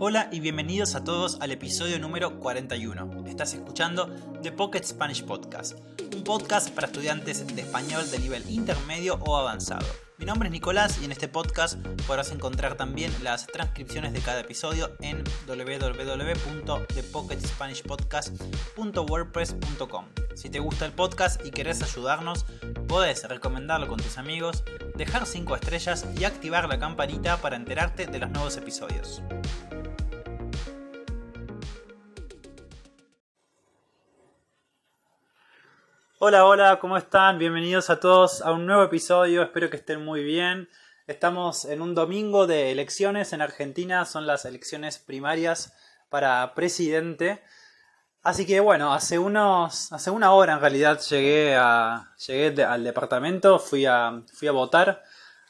Hola y bienvenidos a todos al episodio número 41. Estás escuchando The Pocket Spanish Podcast, un podcast para estudiantes de español de nivel intermedio o avanzado. Mi nombre es Nicolás y en este podcast podrás encontrar también las transcripciones de cada episodio en www.thepocketspanishpodcast.wordpress.com. Si te gusta el podcast y querés ayudarnos, puedes recomendarlo con tus amigos, dejar 5 estrellas y activar la campanita para enterarte de los nuevos episodios. Hola, hola, ¿cómo están? Bienvenidos a todos a un nuevo episodio, espero que estén muy bien. Estamos en un domingo de elecciones en Argentina, son las elecciones primarias para presidente. Así que bueno, hace unos. hace una hora en realidad llegué a. llegué al departamento, fui a. fui a votar.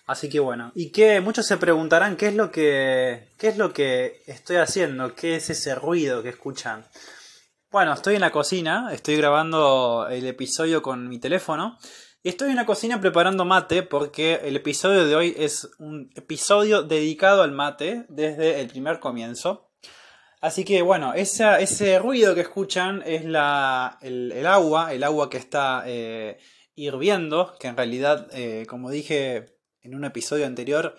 Así que bueno. Y que muchos se preguntarán qué es lo que. qué es lo que estoy haciendo, qué es ese ruido que escuchan. Bueno, estoy en la cocina, estoy grabando el episodio con mi teléfono. Y estoy en la cocina preparando mate porque el episodio de hoy es un episodio dedicado al mate desde el primer comienzo. Así que bueno, ese ruido que escuchan es la, el, agua, el agua que está eh, hirviendo, que en realidad, eh, como dije en un episodio anterior,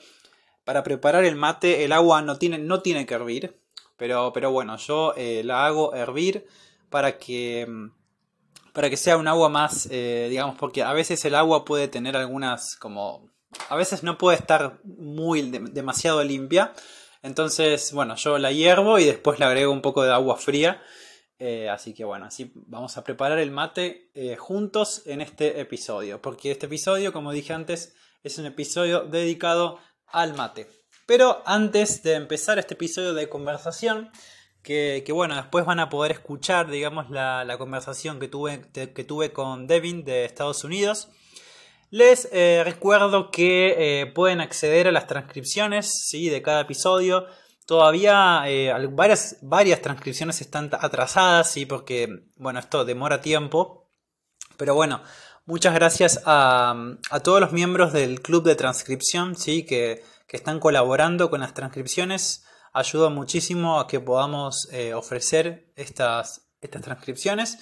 para preparar el mate el agua no tiene, no tiene que hervir, pero, pero bueno, yo eh, la hago hervir para que, mm, para que sea un agua más, eh, digamos, porque a veces el agua puede tener algunas como... A veces no puede estar muy demasiado limpia. Entonces, bueno, yo la hiervo y después le agrego un poco de agua fría. Eh, así que bueno, así vamos a preparar el mate juntos en este episodio. Porque este episodio, como dije antes, es un episodio dedicado al mate. Pero antes de empezar este episodio de conversación, que, bueno, después van a poder escuchar, digamos, la, conversación que tuve, que tuve con Devin de Estados Unidos. Les eh, recuerdo que eh, pueden acceder a las transcripciones ¿sí? de cada episodio. Todavía eh, varias, transcripciones están atrasadas, ¿sí? porque bueno, esto demora tiempo. Pero bueno, muchas gracias a, a todos los miembros del club de transcripción, ¿sí? que que están colaborando con las transcripciones ayuda muchísimo a que podamos eh, ofrecer estas, estas transcripciones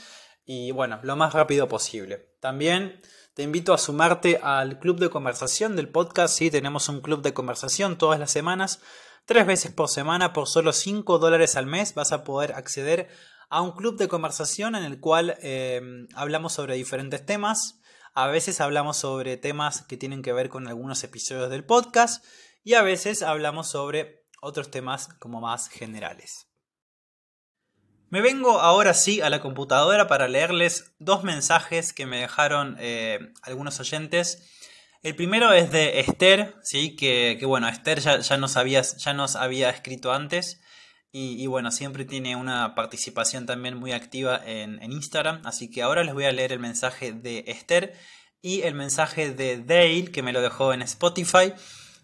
y bueno, lo más rápido posible. También te invito a sumarte al club de conversación del podcast. Sí, tenemos un club de conversación todas las semanas, tres veces por semana, por solo 5 dólares al mes vas a poder acceder a un club de conversación en el cual eh, hablamos sobre diferentes temas. A veces hablamos sobre temas que tienen que ver con algunos episodios del podcast y a veces hablamos sobre otros temas como más generales. Me vengo ahora sí a la computadora para leerles dos mensajes que me dejaron eh, algunos oyentes. El primero es de Esther, ¿sí? que, bueno, Esther ya, nos había, ya nos había escrito antes y, bueno, siempre tiene una participación también muy activa en Instagram, así que ahora les voy a leer el mensaje de Esther y el mensaje de Dale que me lo dejó en Spotify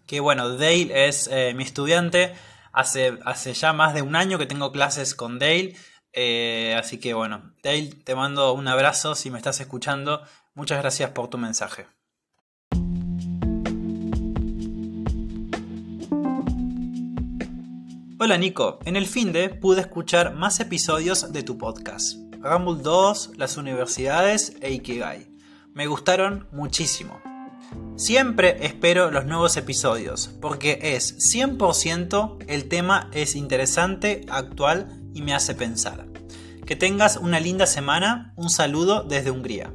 que bueno, Dale es eh, mi estudiante. Hace, hace ya más de un año que tengo clases con Dale. Eh, así que bueno, Dale, te mando un abrazo si me estás escuchando. Muchas gracias por tu mensaje. Hola Nico, en el fin de pude escuchar más episodios de tu podcast. Rumble 2, las universidades e Ikigai. Me gustaron muchísimo. Siempre espero los nuevos episodios, porque es 100% el tema es interesante, actual y me hace pensar. Que tengas una linda semana, un saludo desde Hungría.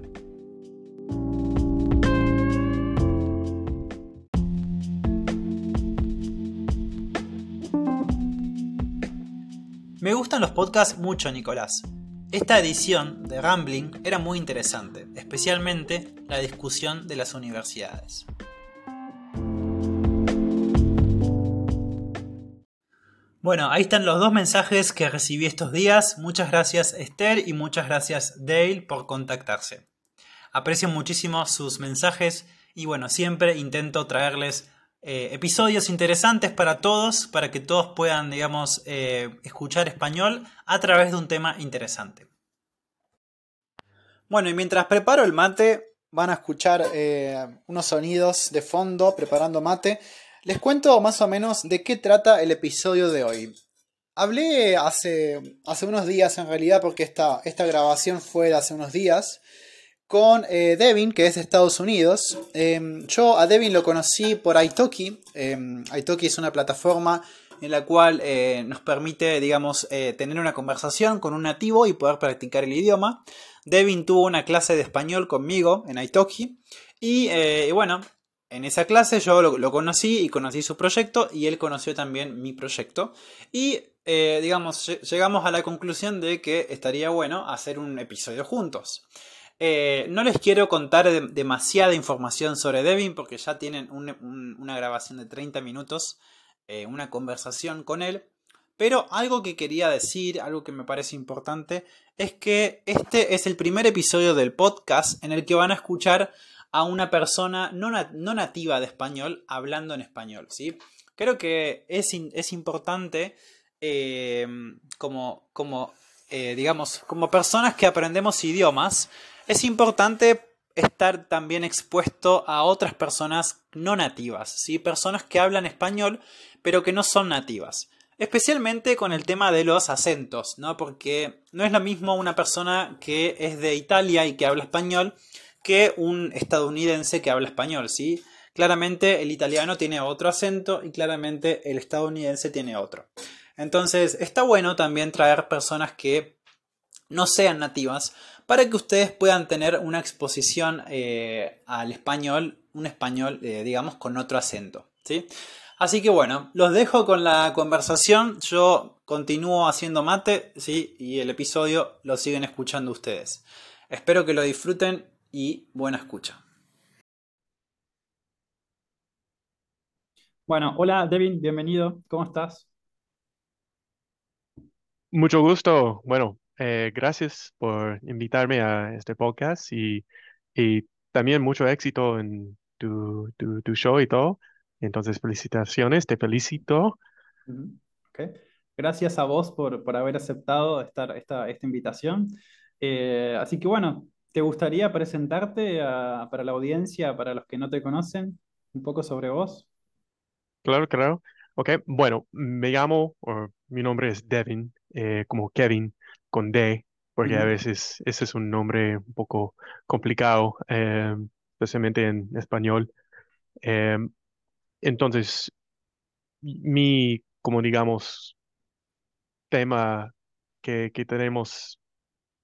Me gustan los podcasts mucho, Nicolás. Esta edición de Rambling era muy interesante, especialmente la discusión de las universidades. Bueno, ahí están los dos mensajes que recibí estos días. Muchas gracias Esther y muchas gracias Dale por contactarse. Aprecio muchísimo sus mensajes y bueno, siempre intento traerles eh, episodios interesantes para todos, para que todos puedan, digamos, eh, escuchar español a través de un tema interesante. Bueno, y mientras preparo el mate, van a escuchar eh, unos sonidos de fondo preparando mate. Les cuento más o menos de qué trata el episodio de hoy. hablé hace, hace unos días en realidad, porque esta, esta grabación fue de hace unos días, con eh, Devin, que es de Estados Unidos. Em, yo a Devin lo conocí por Italki. Em, Italki es una plataforma en la cual eh, nos permite, digamos, eh, tener una conversación con un nativo y poder practicar el idioma. Devin tuvo una clase de español conmigo en Italki. Y, bueno, en esa clase yo lo, conocí y conocí su proyecto y él conoció también mi proyecto. Y digamos, llegamos a la conclusión de que estaría bueno hacer un episodio juntos. Eh, no les quiero contar demasiada información sobre Devin porque ya tienen una grabación de 30 minutos, eh, una conversación con él. Pero algo que quería decir, algo que me parece importante, es que este es el primer episodio del podcast en el que van a escuchar a una persona no, nativa de español hablando en español. ¿sí? Creo que es, importante eh, como digamos, como personas que aprendemos idiomas, es importante estar también expuesto a otras personas no nativas, ¿sí? personas que hablan español pero que no son nativas. Especialmente con el tema de los acentos, ¿no? Porque no es lo mismo una persona que es de Italia y que habla español que un estadounidense que habla español, ¿sí? Claramente el italiano tiene otro acento y claramente el estadounidense tiene otro. Entonces está bueno también traer personas que no sean nativas para que ustedes puedan tener una exposición eh, al español, un español, eh, digamos, con otro acento. ¿sí? Así que bueno, los dejo con la conversación. Yo continúo haciendo mate, ¿sí? Y el episodio lo siguen escuchando ustedes. Espero que lo disfruten y buena escucha. Bueno, hola Devin, bienvenido. ¿Cómo estás? Mucho gusto. Bueno, eh, gracias por invitarme a este podcast y, también mucho éxito en tu, show y todo. Entonces, felicitaciones, te felicito. Gracias a vos por, haber aceptado esta, esta invitación. Eh, así que bueno, ¿te gustaría presentarte para la audiencia, para los que no te conocen, un poco sobre vos? Claro, claro. Ok, bueno, me llamo, mi nombre es Devin, eh, como Kevin con D, porque a veces ese es un nombre un poco complicado, eh, especialmente en español. Eh, entonces, mi, como digamos, tema que, tenemos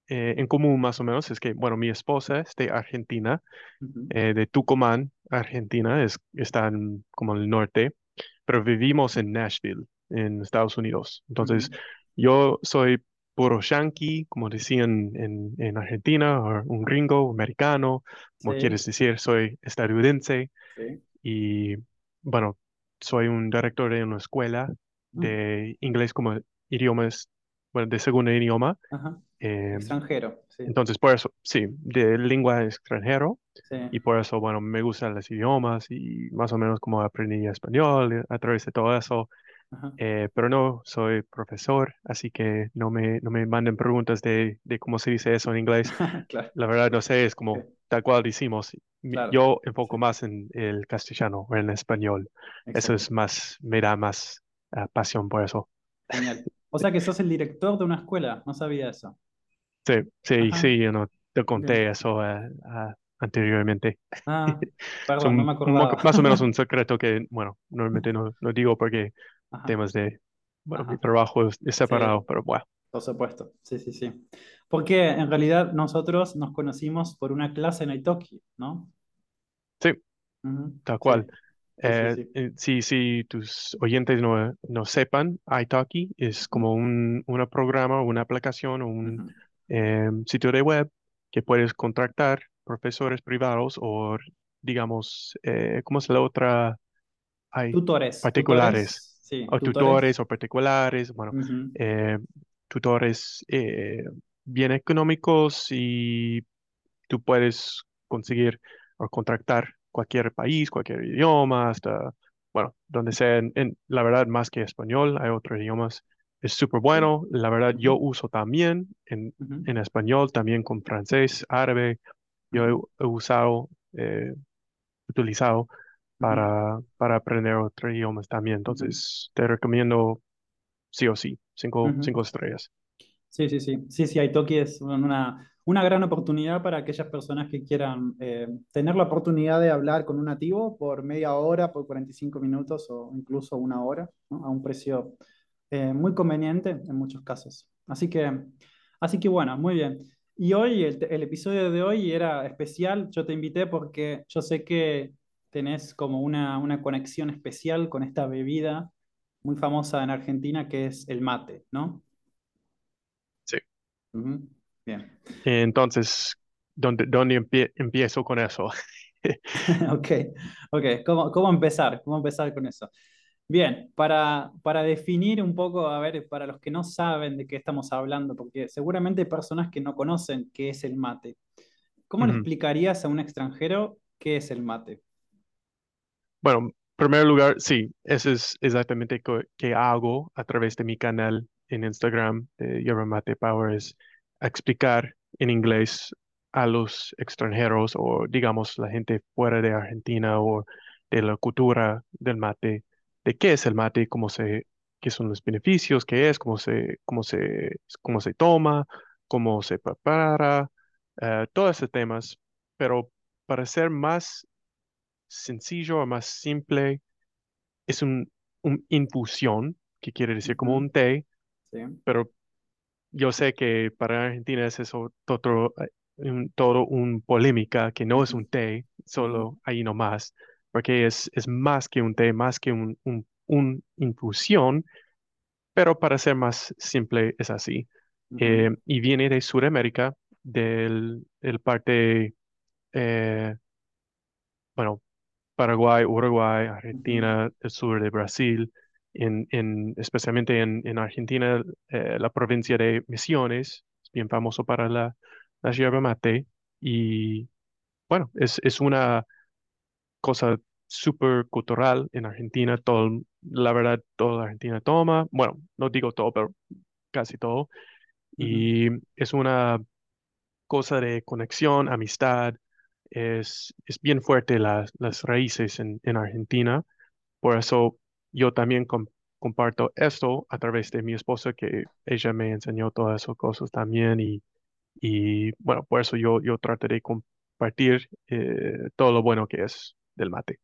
eh, en común más o menos es que, bueno, mi esposa es de Argentina, de Tucumán, Argentina, es, está en, como en el norte, pero vivimos en Nashville, en Estados Unidos. Entonces, yo soy puro yankee, como decían en, Argentina, o un gringo, americano, como quieres decir, soy estadounidense. Y bueno, soy un director de una escuela mm. de inglés como idiomas, bueno, de segundo idioma. Em, extranjero, Entonces, por eso, sí, de lengua extranjero. Y por eso, bueno, me gustan los idiomas y más o menos como aprendí español a través de todo eso. Eh, pero no soy profesor, así que no me, no me manden preguntas de, de cómo se dice eso en inglés. La verdad no sé, es como tal cual decimos. Yo enfoco más en el castellano o en el español. Eso es más, me da más ah, pasión por eso. Genial. O sea que sos el director de una escuela, no sabía eso. Sí, sí, sí, yo no te conté eso ah, ah, anteriormente. Ah, perdón, no me acordaba. Más o menos un secreto que, bueno, normalmente no, no digo porque temas de, bueno, mi trabajo es, separado, pero bueno. Por supuesto, sí, sí, sí. Porque en realidad nosotros nos conocimos por una clase en Italki, ¿no? Sí, tal cual. Eh, eh, sí, si tus oyentes no, no sepan, Italki es como un una programa, una aplicación o un em, sitio de web que puedes contratar profesores privados o, digamos, eh, ¿cómo es la otra? Hay tutores. Particulares o tutores. o particulares, bueno, eh, tutores eh, bien económicos y tú puedes conseguir o contratar cualquier país, cualquier idioma, hasta, bueno, donde sea, en, la verdad, más que español, hay otros idiomas. Es súper bueno, la verdad, yo uso también en, en, español, también con francés, árabe, yo he, usado, eh, utilizado para, para aprender otros idiomas también. Entonces, te recomiendo sí o sí, cinco, Ujú. cinco estrellas. Sí, sí, sí. Sí, sí, Italki es una, una gran oportunidad para aquellas personas que quieran eh, tener la oportunidad de hablar con un nativo por media hora, por 45 minutos o incluso una hora, ¿no? A un precio eh, muy conveniente en muchos casos. Así que, así que bueno, muy bien. Y hoy, el, el episodio de hoy era especial. Yo te invité porque yo sé que tenés como una, una conexión especial con esta bebida muy famosa en Argentina que es el mate, ¿no? Sí. Bien. Entonces, ¿dónde, dónde empie- empiezo con eso? Ok, ok. ¿Cómo, cómo empezar? ¿Cómo empezar con eso? Bien, para, para definir un poco, a ver, para los que no saben de qué estamos hablando, porque seguramente hay personas que no conocen qué es el mate. ¿Cómo le explicarías a un extranjero qué es el mate? Bueno, en primer lugar, sí, eso es exactamente co- que hago a través de mi canal en Instagram de Yerba Mate Power, es explicar en inglés a los extranjeros o digamos la gente fuera de Argentina o de la cultura del mate, de qué es el mate, cómo se, qué son los beneficios, qué es, cómo se, cómo se, cómo se toma, cómo se prepara, eh, todos esos temas, pero para ser más sencillo o más simple, es un, un infusión, que quiere decir como un té, Sí. pero yo sé que para Argentina es eso todo, eh, un, todo un polémica, que no es un té, solo ahí nomás, porque es, es más que un té, más que un, un, un infusión, pero para ser más simple es así. Eh, y viene de Sudamérica, del, del parte, eh, bueno, Paraguay, Uruguay, Argentina, el sur de Brasil, en, en- especialmente en, en Argentina, eh, la provincia de Misiones, es bien famoso para la, la yerba mate, y bueno, es, es una cosa súper cultural en Argentina, todo, la verdad, toda la Argentina toma, bueno, no digo todo, pero casi todo, y es una cosa de conexión, amistad, es, es bien fuerte las, las raíces en, en Argentina Por eso yo también com- comparto esto a través de mi esposa, que ella me enseñó todas esas cosas también y, y bueno, por eso yo, yo traté de compartir eh, todo lo bueno que es del mate.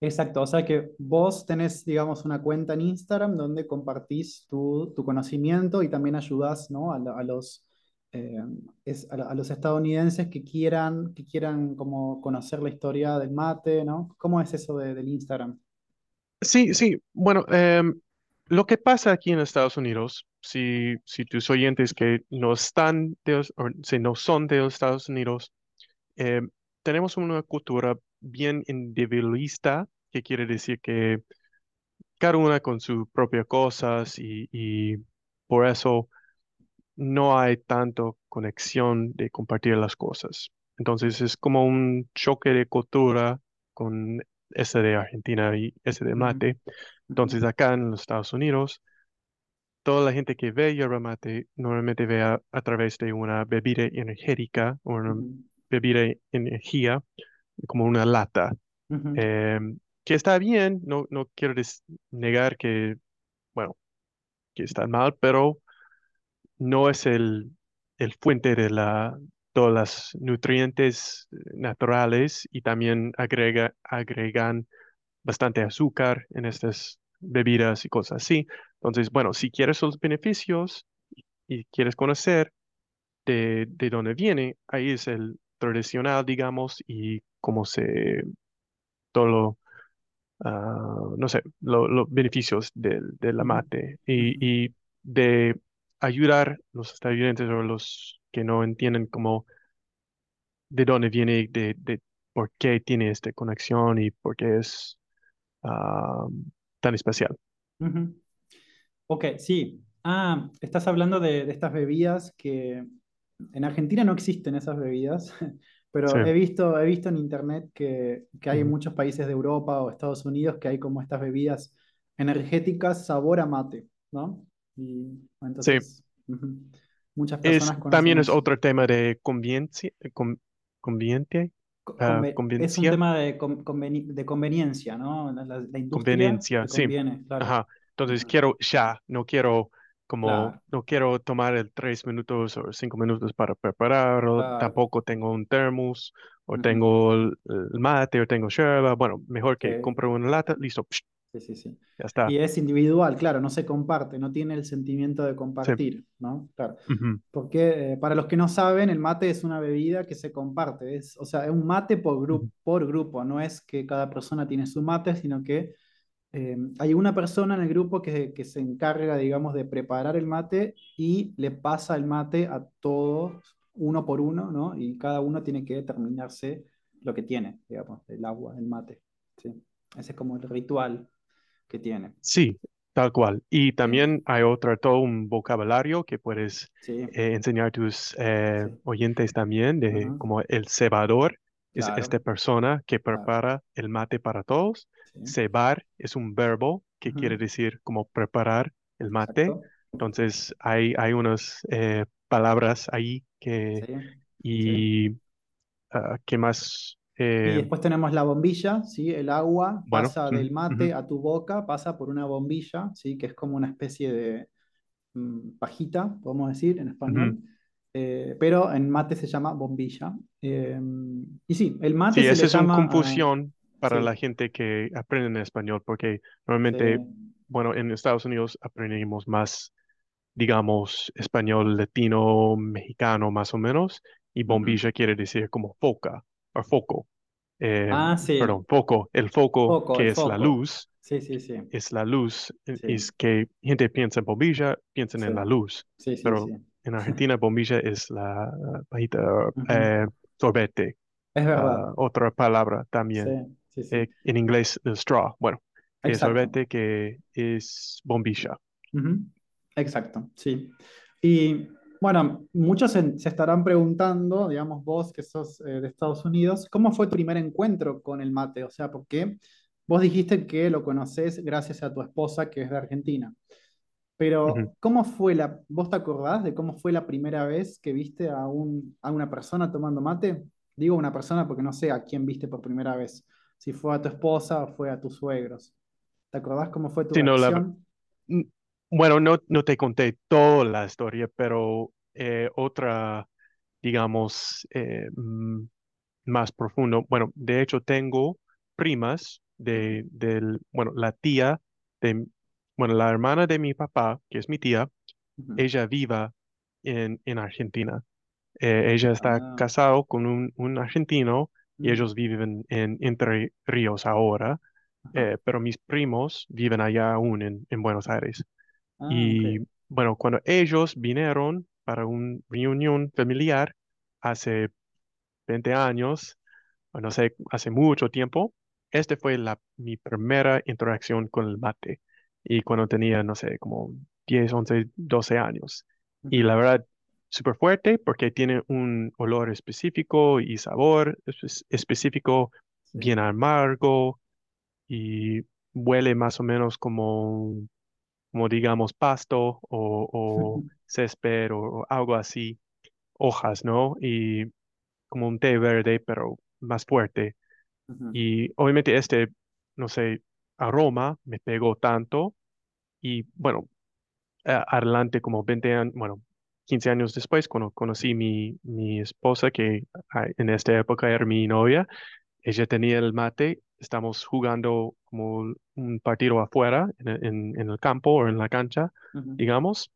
Exacto, o sea que vos tenés, digamos, una cuenta en Instagram donde compartís tu, tu conocimiento y también ayudás, ¿no? a, la- a los, eh, es- a, los estadounidenses que quieran, que quieran como conocer la historia del mate, ¿no? ¿Cómo es eso de- del Instagram? Sí, sí, bueno, em, lo que pasa aquí en Estados Unidos, si, si tus oyentes que no están de, o si no son de los Estados Unidos, em, tenemos una cultura bien individualista, que quiere decir que cada una con sus propias cosas y por eso no hay tanto conexión de compartir las cosas. Entonces es como un choque de cultura con ese de Argentina y ese de mate. Entonces acá en los Estados Unidos, toda la gente que ve yerba mate normalmente ve a, a través de una bebida energética o una bebida de energía como una lata. Em, que está bien, no, no quiero negar que, bueno, que está mal, pero no es el, el fuente de la, todos los nutrientes naturales y también agrega, agregan bastante azúcar en estas bebidas y cosas así. Entonces, bueno, si quieres los beneficios y quieres conocer de, de dónde viene, ahí es el tradicional, digamos, y cómo se, todo lo, ah, no sé, lo- los beneficios del, del mate y de ayudar los estadounidenses o los que no entienden como de dónde viene, de, de por qué tiene esta conexión y por qué es ah, tan especial. Ok, sí. Ah, estás hablando de, de estas bebidas que en Argentina no existen esas bebidas, Sí. pero he visto, he visto en internet que, que hay en muchos países de Europa o Estados Unidos que hay como estas bebidas energéticas sabor a mate, ¿no? Y Sí. entonces ujú, muchas Es, personas conocen también es otro tema de conveniencia, con, conveniente, Co- ah, conve- es un conveniencia, tema de, con- conveni- de conveniencia, ¿no? La, la- la industria conveniencia, sí. claro. Ajá. Entonces Ujú, quiero ya, no quiero como, Claro, no quiero tomar el tres minutos o cinco minutos para prepararlo, claro. tampoco tengo un termos o Ujú, tengo el, el mate o tengo yerba, bueno, mejor que Sí. compro una lata, listo, psh, Sí, sí, sí. ya Y está. es individual, claro, no se comparte, no tiene el sentimiento de Sí. compartir, ¿no? Claro. Porque eh, para los que no saben, el mate es una bebida que se comparte, es, o sea, es un mate por grupo, por grupo, no es que cada persona tiene su mate, sino que eh, hay una persona en el grupo que, que se encarga, digamos, de preparar el mate y le pasa el mate a todos uno por uno, ¿no? Y cada uno tiene que determinarse lo que tiene, digamos, el agua, el mate, ¿sí? Ese es como el ritual que tiene. Sí, tal cual. Y también hay otro, todo un vocabulario que puedes sí, eh, enseñar a tus eh, sí. oyentes también, de como el cebador es esta persona que claro, prepara el mate para todos. sí. Cebar es un verbo que quiere decir como preparar el mate. exacto. Entonces hay, hay unas eh, palabras ahí que, y ah, ¿qué más? Y Eh, después tenemos la bombilla, ¿sí? El agua bueno, pasa del mate ujú, a tu boca, pasa por una bombilla, ¿sí? Que es como una especie de mm, pajita, podemos decir en español. Eh, pero en mate se llama bombilla. Eh, y sí, el mate Sí, se le esa es una llama... a- confusión para la sí, gente que aprende en español, porque normalmente, bueno, en Estados Unidos aprendemos más, digamos, español latino, mexicano más o menos, y bombilla quiere decir como foca o foco. Eh, Ah, sí, perdón, foco. El foco foco, el que es la luz, Sí, sí, sí, es la luz, es sí, que gente piensa en bombilla, piensan sí, en la luz, sí, sí, pero en Argentina bombilla es la pajita, eh, sorbete, Es verdad. ah, otra palabra también eh, en inglés el straw. Bueno, el Exacto. sorbete que es bombilla. Exacto, sí. Y bueno, muchos se, se estarán preguntando, digamos vos que sos eh, de Estados Unidos, ¿cómo fue tu primer encuentro con el mate? O sea, porque vos dijiste que lo conocés gracias a tu esposa que es de Argentina. Pero, ¿cómo fue la, vos te acordás de cómo fue la primera vez que viste a un, a una persona tomando mate? Digo una persona porque no sé a quién viste por primera vez, si fue a tu esposa o fue a tus suegros. ¿Te acordás cómo fue tu Sí, no, la- bueno, no, no te conté toda la historia, pero eh, otra, digamos, eh, mm, más profundo. Bueno, de hecho tengo primas de, del, bueno, la tía de, bueno, la hermana de mi papá, que es mi tía, ella viva en, en Argentina. Eh, ella está Ah, casado con un, un argentino y ellos viven en Entre Ríos ahora, eh, pero mis primos viven allá aún en, en Buenos Aires. Ah, ok. Y bueno, cuando ellos vinieron para una reunión familiar hace 20 años, o no sé, hace mucho tiempo, este fue la, mi primera interacción con el mate. Y cuando tenía, no sé, como 10 11 12 años. Y la verdad, súper fuerte porque tiene un olor específico y sabor espe- específico, Sí. bien amargo y huele más o menos como, como digamos, pasto o, o césped o, o algo así, hojas, ¿no? Y como un té verde, pero más fuerte. Y obviamente este, no sé, aroma me pegó tanto y bueno, adelante como 20 años, bueno, 15 años después, cuando conocí mi, mi esposa, que en esta época era mi novia, ella tenía el mate, estamos jugando como un partido afuera, en, el en- en el campo o en la cancha, digamos,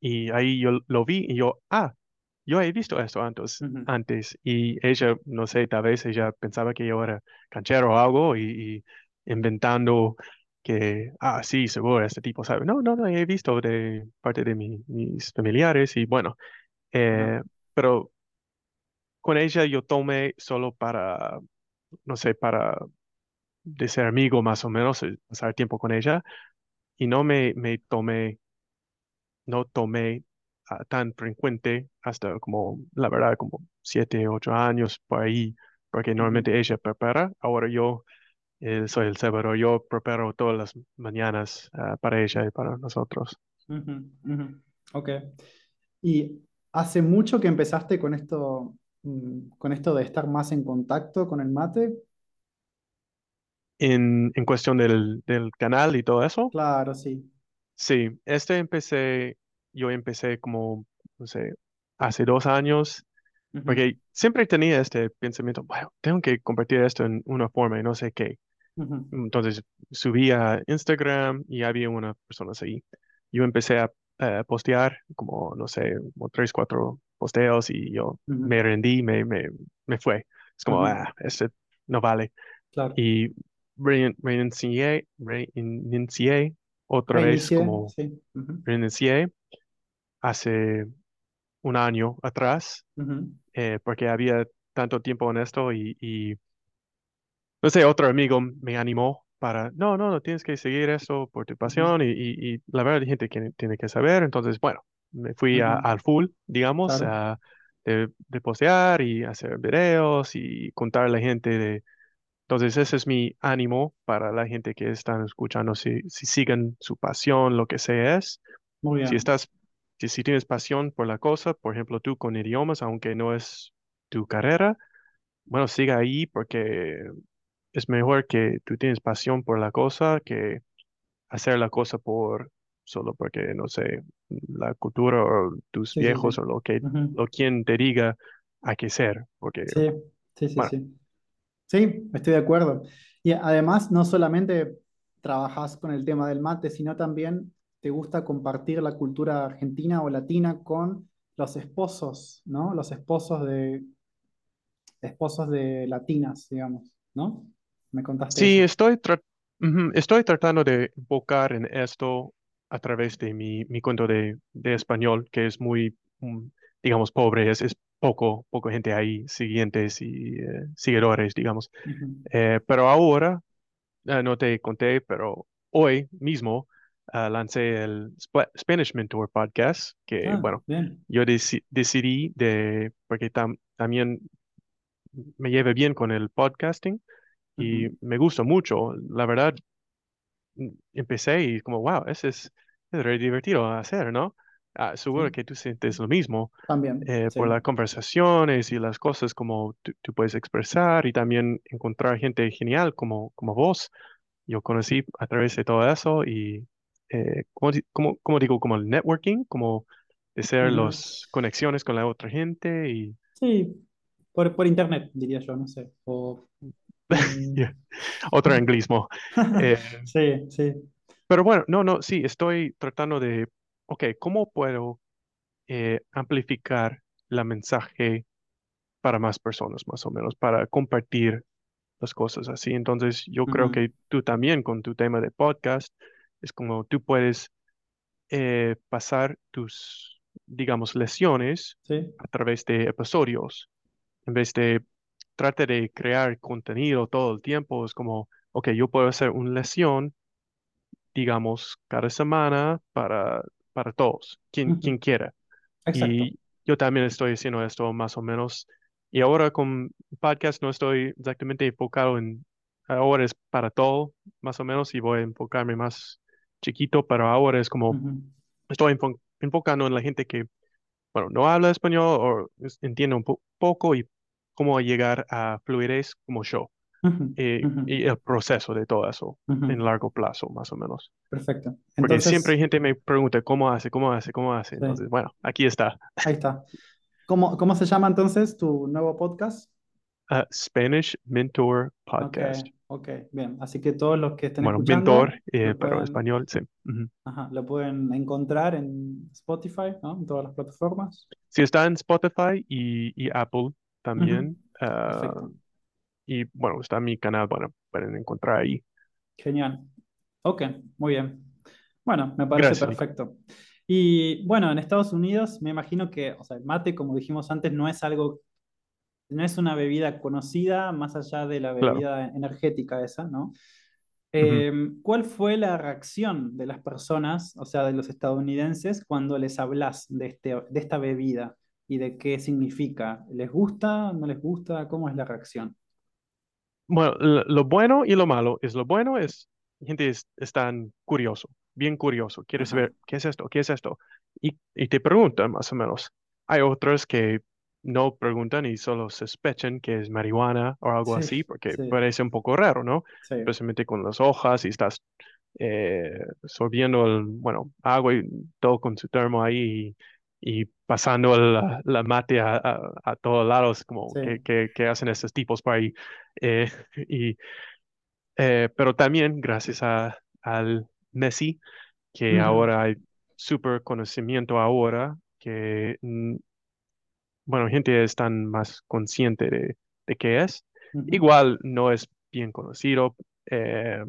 y ahí yo lo vi y yo, ah, yo he visto esto antes, antes. Y ella, no sé, tal vez ella pensaba que yo era canchero o algo y, y inventando que, ah, sí, seguro, este tipo sabe. No, no, no, he visto de parte de mi- mis familiares y bueno, eh, pero con ella yo tomé solo para, no sé, para de ser amigo más o menos, eh, pasar tiempo con ella y no me, me tomé no tomé ah, tan frecuente hasta como, la verdad, como siete, ocho años por ahí, porque normalmente ella prepara, ahora yo eh, soy el cebador, yo preparo todas las mañanas ah, para ella y para nosotros. ujú, ujú. Ok. ¿Y hace mucho que empezaste con esto, con esto de estar más en contacto con el mate? en, en cuestión del, del canal y todo eso. Claro, sí. Sí, este empecé, yo empecé como, no sé, hace dos años, porque siempre tenía este pensamiento, bueno, tengo que compartir esto en una forma y no sé qué. Entonces subí a Instagram y había unas personas ahí. Yo empecé a eh, postear como, no sé, como tres, cuatro posteos y yo me rendí, me, me, me fue. Es como, ah, este no vale. Claro. Y renuncié, renuncié otra vez Reinicié, como sí. ujú, renuncié hace un año atrás, ujú, eh, porque había tanto tiempo en esto y, y, no sé, otro amigo me animó para, no, no, no, tienes que seguir esto por tu pasión y, y, y la verdad, hay gente que tiene que saber, entonces, bueno, me fui a- al full, digamos, Claro. a, de, de postear y hacer videos y contarle a la gente de... Entonces, ese es mi ánimo para la gente que están escuchando, si, si sigan su pasión, lo que sea es. Muy Si bien. estás, si, si tienes pasión por la cosa, por ejemplo, tú con idiomas, aunque no es tu carrera, bueno, siga ahí porque es mejor que tú tienes pasión por la cosa que hacer la cosa por solo porque, no sé, la cultura o tus Sí, viejos sí. o lo que, quien te diga hay que ser, porque, Sí, sí, sí, bueno, sí. Sí, estoy de acuerdo. Y además, no solamente trabajas con el tema del mate, sino también te gusta compartir la cultura argentina o latina con los esposos, ¿no? Los esposos de, esposos de latinas, digamos, ¿no? Me contaste sí, eso. estoy, tra- estoy tratando de enfocar en esto a través de mi, mi cuento de, de español, que es muy, mm, digamos, pobre, es, es poco, poco gente ahí, siguientes y eh, seguidores, digamos. Eh, pero ahora, eh, no te conté, pero hoy mismo ah, lancé el Spa- Spanish Mentor Podcast, que, Ah, bueno, bien. yo deci- decidí de, porque tam- también me lleve bien con el podcasting y me gusta mucho. La verdad, empecé y como, wow, eso es, es re divertido hacer, ¿no? Ah, seguro Sí, que tú sientes lo mismo también, eh, por las sí. conversaciones y las cosas como tú, tú puedes expresar y también encontrar gente genial como, como vos. Yo conocí a través de todo eso y, eh, como, como, como digo, como el networking, como de hacer Ujú. las conexiones con la otra gente y Sí, por, por internet, diría yo, no sé. O, mm, otro anglismo. Eh, Sí, sí. pero bueno, no, no, sí, estoy tratando de, ok, ¿cómo puedo eh, amplificar la mensaje para más personas, más o menos, para compartir las cosas así? Entonces, yo creo que tú también con tu tema de podcast, es como tú puedes eh, pasar tus, digamos, lesiones Sí. a través de episodios, en vez de trate de crear contenido todo el tiempo, es como, ok, yo puedo hacer una lesión, digamos, cada semana para, para todos, quien, Ujú. quien quiera. Exacto. Y yo también estoy haciendo esto más o menos. Y ahora con podcast no estoy exactamente enfocado en, ahora es para todo, más o menos, y voy a enfocarme más chiquito, pero ahora es como estoy enfo- enfocando en la gente que, bueno, no habla español o entiende un po- poco y cómo llegar a fluidez como yo, Ujú. eh, Ujú. y el proceso de todo eso en Ujú. largo plazo, más o menos. Perfecto. Porque siempre hay Entonces, gente que me pregunta cómo hace, cómo hace, cómo hace. Entonces, sí, bueno, aquí está. ahí está. ¿Cómo, cómo se llama entonces tu nuevo podcast? Ah, Spanish Mentor Podcast. ok, bien. Así que todos los que estén Bueno, mentor, escuchando eh, lo pero en español, sí. Ajá, lo pueden encontrar en Spotify, ¿no? En todas las plataformas. Sí está en Spotify y, y Apple. También. ah, y bueno, está mi canal, bueno, pueden encontrar ahí. Genial. Ok, muy bien. Bueno, me parece Gracias, Nico. perfecto. Y bueno, en Estados Unidos me imagino que, o sea, el mate, como dijimos antes, no es algo, no es una bebida conocida más allá de la Claro. bebida energética esa, ¿no? Eh, ¿cuál fue la reacción de las personas, o sea, de los estadounidenses, cuando les hablas de este, de esta bebida y de qué significa? ¿Les gusta? ¿No les gusta? ¿Cómo es la reacción? Bueno, lo, lo bueno y lo malo es lo bueno es gente es, están curioso, bien curioso, quiere saber qué es esto, qué es esto, y, y te preguntan más o menos. Hay otros que no preguntan y solo sospechan que es marihuana o algo Sí, así, porque sí, parece un poco raro, ¿no? sí, Especialmente con las hojas y estás eh, sorbiendo el, bueno, agua y todo con su termo ahí y, y pasando la, la mate a, a, a todos lados, como sí. que, que, que hacen estos tipos por ahí. Eh, y, eh, pero también gracias a, al Messi, que ahora hay súper conocimiento ahora, que mm, bueno, gente es tan más consciente de, de qué es. Igual no es bien conocido, eh,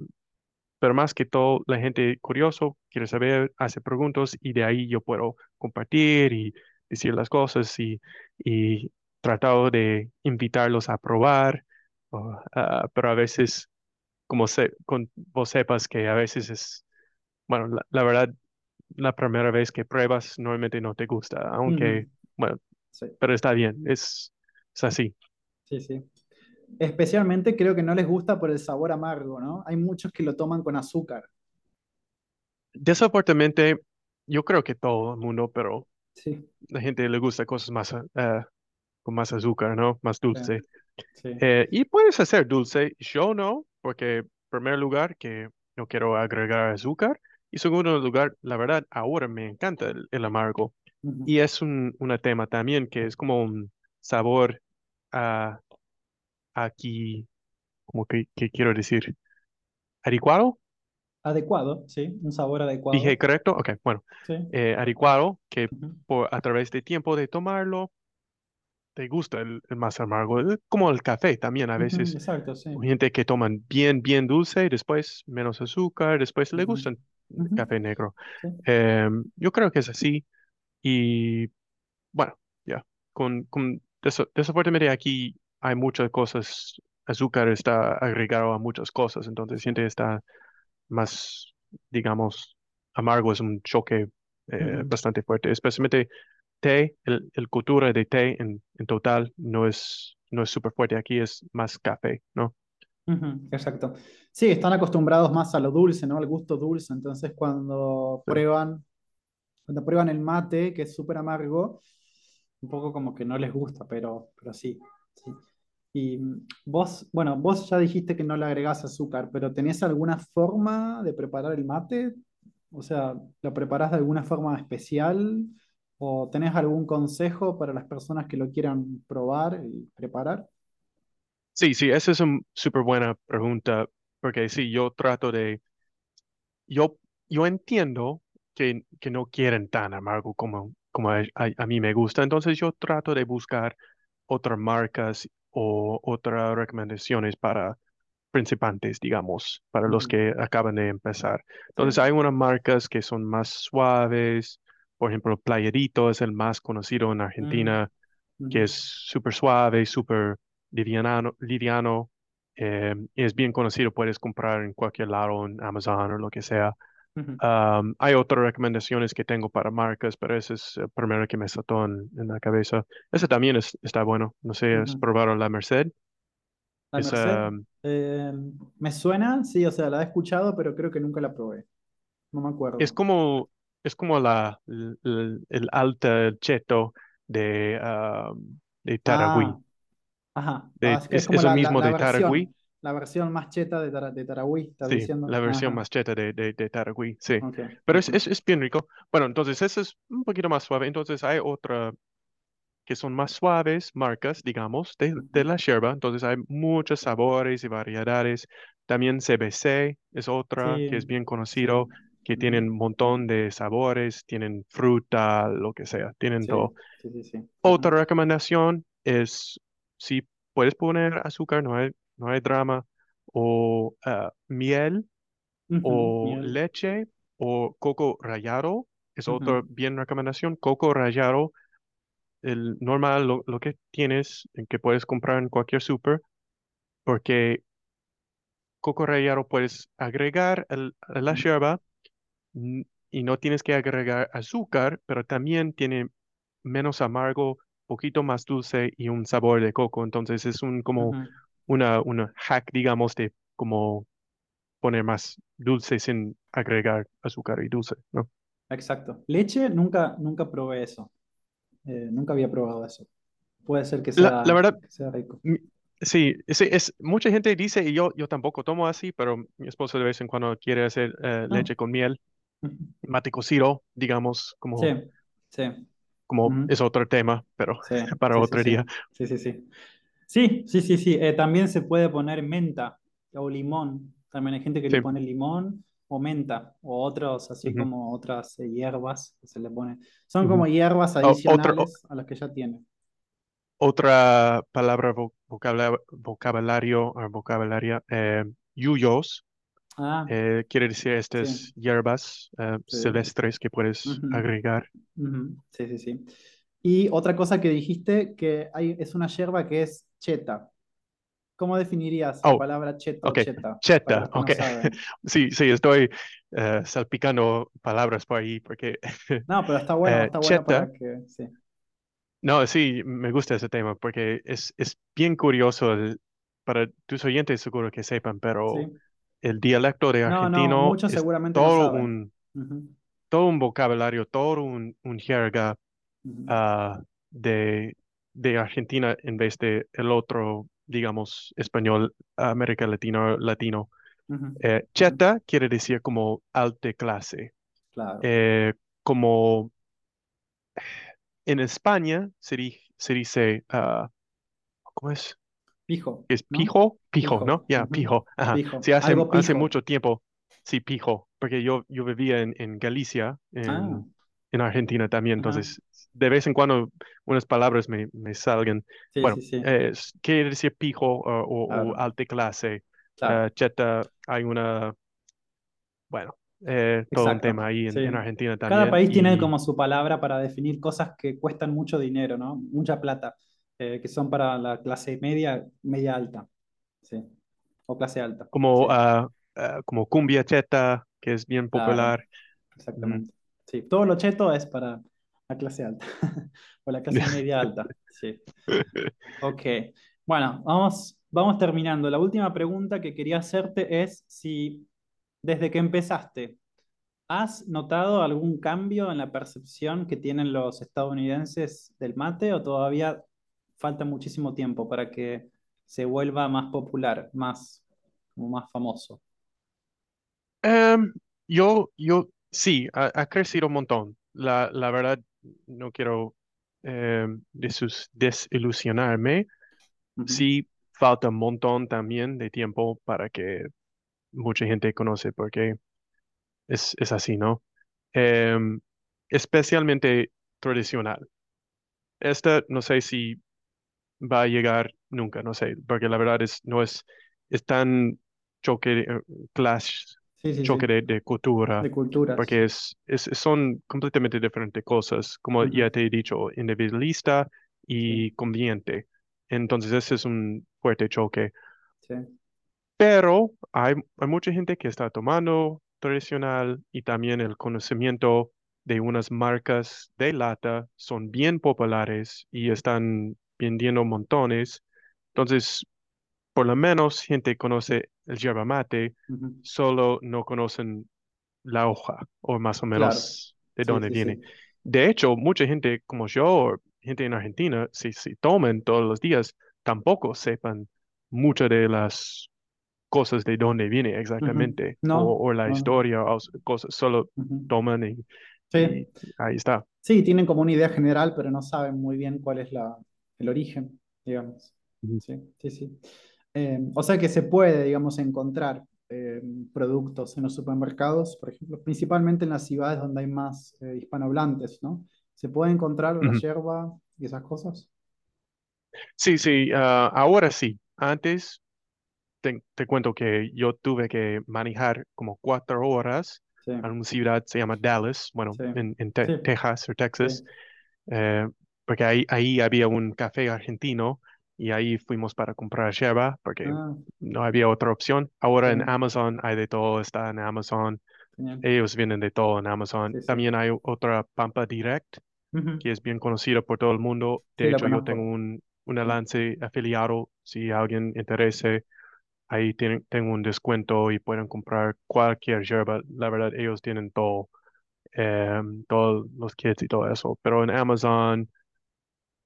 pero más que todo la gente curioso quiere saber, hace preguntas y de ahí yo puedo compartir y decir las cosas y, y tratado de invitarlos a probar, ah, pero a veces, como se, con, vos sepas que a veces es, bueno, la, la verdad, la primera vez que pruebas normalmente no te gusta, aunque, bueno, Sí, pero está bien, es, es así. sí, sí. Especialmente creo que no les gusta por el sabor amargo, ¿no? Hay muchos que lo toman con azúcar. Desafortunadamente, yo creo que todo el mundo, pero Sí, la gente le gusta cosas más, eh, con más azúcar, ¿no? Más dulce. sí. Eh, y puedes hacer dulce, yo no, porque en primer lugar que no quiero agregar azúcar y segundo lugar, la verdad, ahora me encanta el, el amargo. Y es un, un tema también que es como un sabor a aquí, como que, que quiero decir, adecuado, Adecuado, sí, un sabor dije adecuado. correcto, ok, bueno, Sí. eh, adecuado que por, a través de tiempo de tomarlo, te gusta el, el más amargo, como el café también a veces. Exacto, sí. Hay gente que toman bien, bien dulce, después menos azúcar, después le gustan el ujú, café negro. sí. Em, yo creo que es así. Y bueno, ya, con, con desa- desafortunadamente aquí hay muchas cosas, azúcar está agregado a muchas cosas, entonces siente está más, digamos, amargo, es un choque eh, bastante fuerte, especialmente té, el, el cultura de té en, en total no es, no es súper fuerte, aquí es más café, ¿no? Exacto. Sí, están acostumbrados más a lo dulce, ¿no? Al gusto dulce. Entonces, cuando Sí. prueban, cuando prueban el mate, que es súper amargo, un poco como que no les gusta, pero, pero sí, sí. Y mm, vos, bueno, vos ya dijiste que no le agregás azúcar, pero ¿tenés alguna forma de preparar el mate? O sea, ¿lo preparás de alguna forma especial? ¿O tenés algún consejo para las personas que lo quieran probar y preparar? Sí, sí, esa es una súper buena pregunta, porque sí, yo trato de, yo, yo entiendo que, que no quieren tan amargo como, como a, mí me gusta, entonces yo trato de buscar otras marcas o otras recomendaciones para principiantes, digamos, para los que acaban de empezar. Entonces hay unas marcas que son más suaves, por ejemplo, Playerito es el más conocido en Mm, Argentina que es súper suave, súper liviano, liviano, eh, y es bien conocido, puedes comprar en cualquier lado, en Amazon o lo que sea. Um, hay otras recomendaciones que tengo para marcas, pero ese es el primero que me saltó en, en la cabeza. Ese también es, está bueno. No sé, ¿has Ujú. probado la Merced? La Es, Merced, um, eh, me suena, sí, o sea, la he escuchado, pero creo que nunca la probé. No me es acuerdo. como, es como la, el, el- el alta cheto de, de Ah, Taragüí. ajá. Ah, De, es es es, como es la, mismo la de Taragüí la versión más cheta de, Tara- de Tarahui, estás Sí, diciendo. la versión Ajá. más cheta de, de, de Taragüí, sí. Pero es, es, es bien rico. Bueno, entonces ese es un poquito más suave. Entonces hay otra que son más suaves, marcas, digamos, de, de la yerba. Entonces hay muchos sabores y variedades. También CBC es otra Sí, que es bien conocido, que tienen un montón de sabores, tienen fruta, lo que sea, tienen Sí, todo. sí, sí, sí. Otra recomendación es si puedes poner azúcar, no hay, no hay drama, o ah, miel o Miel. leche o coco rallado. Es otra bien recomendación. Coco rallado, el normal, lo, lo que tienes, en que puedes comprar en cualquier súper, porque coco rallado puedes agregar el- a la yerba y no tienes que agregar azúcar, pero también tiene menos amargo, poquito más dulce y un sabor de coco. Entonces es un como. Una, una hack, digamos, de como poner más dulce sin agregar azúcar y dulce, ¿no? Exacto. Leche, nunca, nunca probé eso. Eh, nunca había probado eso. puede ser que La, la sea, verdad, que sea rico. sí, sí, es, mucha gente dice, y yo, yo tampoco tomo así, pero mi esposo de vez en cuando quiere hacer eh, Ah, leche con miel, mate cocido, digamos, como, sí, como es otro tema, pero Sí, para otro día. Sí, sí, sí. Sí, sí, sí, sí. Eh, también se puede poner menta o limón. También hay gente que le pone limón o menta o otros, así como otras eh, hierbas que se le pone. Son como ujú. hierbas O- otro, o- adicionales a las que ya tiene. otra palabra vo- vocabula- vocabulario o vocabularia, eh, yuyos, Ah, eh, quiere decir estas sí, hierbas eh, sí. silvestres que puedes Ujú, agregar. ujú. Sí, sí, sí. Y otra cosa que dijiste, que hay, es una hierba que es cheta. ¿Cómo definirías la Oh, palabra cheta para cheta, no ok. Sí, sí, estoy eh, salpicando palabras por ahí porque No, pero está bueno, eh, está bueno cheta, para que, sí, no, sí, me gusta ese tema porque es, es bien curioso el- para tus oyentes seguro que sepan, pero sí. el dialecto de No, no, argentino muchos es no todo un, todo un vocabulario, todo un, un jerga ah, de, de Argentina en vez de el otro, digamos, español, América Latina, latino. ujú, Eh, ujú. cheta quiere decir como alta clase. Claro. Eh, como en España se, di- se dice, ah, ¿cómo es? Pijo, ¿Es ¿no? pijo? Pijo, ¿no? Pijo. Ya, ujú. pijo. Ajá. Sí, Pijo. hace, Algo hace pijo. mucho tiempo, sí, pijo, porque yo, yo vivía en, en Galicia, Ah, en, en Argentina también, entonces de vez en cuando unas palabras me, me salgan. Sí, Bueno, sí, sí. eh, quiere decir pijo o, o, o Claro, alta clase. claro. Eh, cheta, hay una, bueno, eh, todo un tema Exacto. ahí en, en. Argentina Cada también. país tiene Y como su palabra para definir cosas que cuestan mucho dinero, ¿no? Mucha plata, eh, que son para la clase media, media alta. Sí. O clase alta. como, ah, como cumbia cheta, que es bien Claro. popular. Mm. Exactamente. Sí, todo lo cheto es para la clase alta o la clase media alta. Sí. Ok. Bueno, vamos, vamos terminando. La última pregunta que quería hacerte es si desde que empezaste, ¿has notado algún cambio en la percepción que tienen los estadounidenses del mate o todavía falta muchísimo tiempo para que se vuelva más popular, más, como más famoso? Em, yo, yo, sí, ha, ha crecido un montón. La, la verdad, no quiero desus- desilusionarme. Ujú, Sí, falta un montón también de tiempo para que mucha gente conoce, porque es, es así, ¿no? Em, especialmente tradicional. Esta no sé si va a llegar nunca, no sé, porque la verdad es, no es, es tan choque, eh, clash, Sí, sí, choque de, de cultura, De culturas. porque es, es, son completamente diferentes cosas, como ya te he dicho, individualista y conveniente. Entonces ese es un fuerte choque. sí. Pero hay, hay mucha gente que está tomando tradicional y también el conocimiento de unas marcas de lata son bien populares y están vendiendo montones. Entonces, por lo menos gente conoce el yerba mate, solo no conocen la hoja o más o Claro. menos de dónde sí, viene. sí. De hecho, mucha gente como yo o gente en Argentina, si, si toman todos los días, tampoco sepan muchas de las cosas de dónde viene exactamente o, No, o la no, historia o cosas, solo Ujú. toman y, ahí está. sí, tienen como una idea general, pero no saben muy bien cuál es la, el origen, digamos. Sí, sí, sí. Eh, o sea que se puede, digamos, encontrar eh, productos en los supermercados, por ejemplo, principalmente en las ciudades donde hay más eh, hispanohablantes, ¿no? ¿Se puede encontrar la yerba y esas cosas? Sí, sí, ah, ahora sí. Antes te, te cuento que yo tuve que manejar como cuatro horas Sí, a una ciudad, se llama Dallas, bueno, sí, en, en Te- sí, Texas o. Texas, eh, porque ahí, ahí había un café argentino y ahí fuimos para comprar yerba porque Ah, no había otra opción. sí, Ahora en Amazon hay de todo, está en Amazon, genial. ellos vienen de todo en Amazon. Sí, sí. También hay otra Pampa Direct que es bien conocida por todo el mundo. De hecho, yo tengo un, un Sí. lance afiliado, si alguien interese, ahí tienen, tengo un descuento y pueden comprar cualquier yerba. La verdad, ellos tienen todo, em, todos los kits y todo eso. Pero en Amazon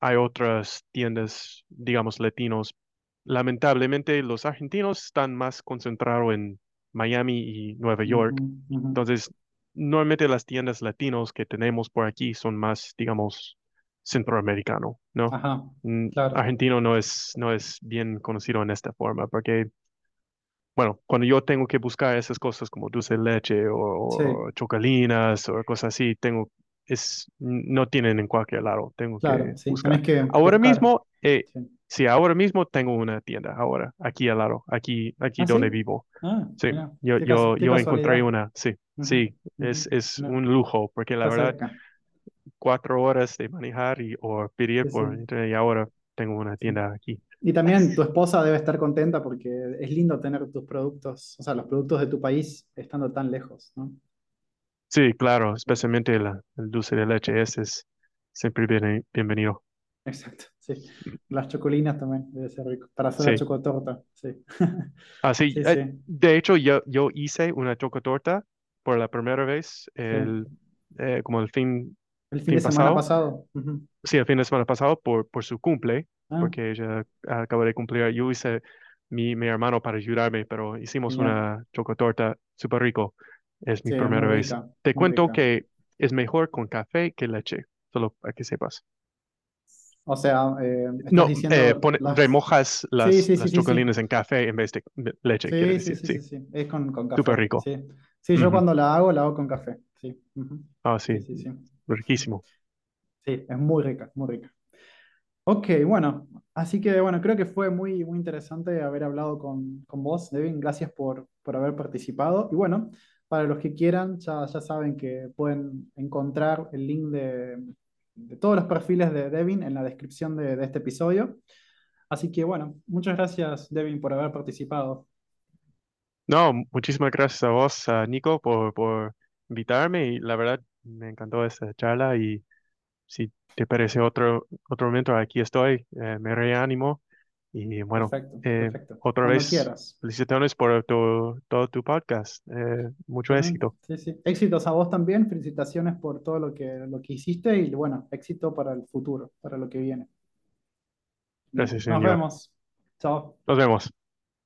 hay otras tiendas, digamos, latinos. Lamentablemente, los argentinos están más concentrados en Miami y Nueva York. Entonces, normalmente las tiendas latinos que tenemos por aquí son más, digamos, centroamericano, ¿no? Ajá, Mm, claro. Argentino no es, no es bien conocido en esta forma, porque, bueno, cuando yo tengo que buscar esas cosas como dulce de leche o, Sí, o chocolinas o cosas así, tengo, es, no tienen en cualquier lado, tengo claro, que sí. Buscar. que Ahora buscar. mismo, eh, Sí. sí, ahora mismo tengo una tienda, ahora, aquí al lado, aquí, aquí ¿Ah, donde sí? vivo. Ah, Sí, mira, yo, qué, yo, yo encontré una, sí, Ujú, sí, es, es un lujo, porque la está verdad, cerca. cuatro horas de manejar y, o pedir por y ahora tengo una tienda aquí. Y también tu esposa debe estar contenta porque es lindo tener tus productos, o sea, los productos de tu país estando tan lejos, ¿no? Sí, claro, especialmente la- el dulce de leche, ese es siempre bien, bienvenido. Exacto, sí. Las chocolinas también debe ser rico. Para hacer la Sí, chocotorta, sí. así, Sí, eh, sí, de hecho, yo, yo hice una chocotorta por la primera vez sí. el, eh, como el fin, El fin de fin semana pasado, pasado. ujú. sí, el fin de semana pasado por, por su cumple, Ah, porque ella acaba de cumplir, yo hice mi, mi hermano para ayudarme, pero hicimos genial. una chocotorta súper rico, es mi Sí, primera vez. rica, Te cuento rica. que es mejor con café que leche, solo para que sepas. O sea, eh, No, eh, pone- las... remojas las, sí, sí, las chocolinas en café en vez de leche, Sí, sí, decir, sí. Es con, con súper café, rico. sí. Sí, yo Ujú. cuando la hago, la hago con café. Sí. Ah, Sí, sí, sí, sí. riquísimo. Sí, es muy rica, muy rica. Ok, bueno, así que bueno, creo que fue muy, muy interesante haber hablado con, con vos, Devin. Gracias por, por haber participado. Y bueno, para los que quieran, ya, saben que pueden encontrar el link de, todos los perfiles de Devin en la descripción de, de este episodio. Así que bueno, muchas gracias, Devin, por haber participado. No, muchísimas gracias a vos, a Nico, por, por invitarme y la verdad me encantó esta charla y si te parece otro, otro momento, aquí estoy, eh, me reanimo y bueno, Perfecto, eh, perfecto. otra Cuando vez quieras. felicitaciones por tu, todo tu podcast, eh, mucho éxito. Sí, sí. Éxitos a vos también. Felicitaciones por todo lo que, lo que hiciste y bueno, éxito para el futuro, para lo que viene. Gracias, Nos señor. vemos. Chao. Nos vemos.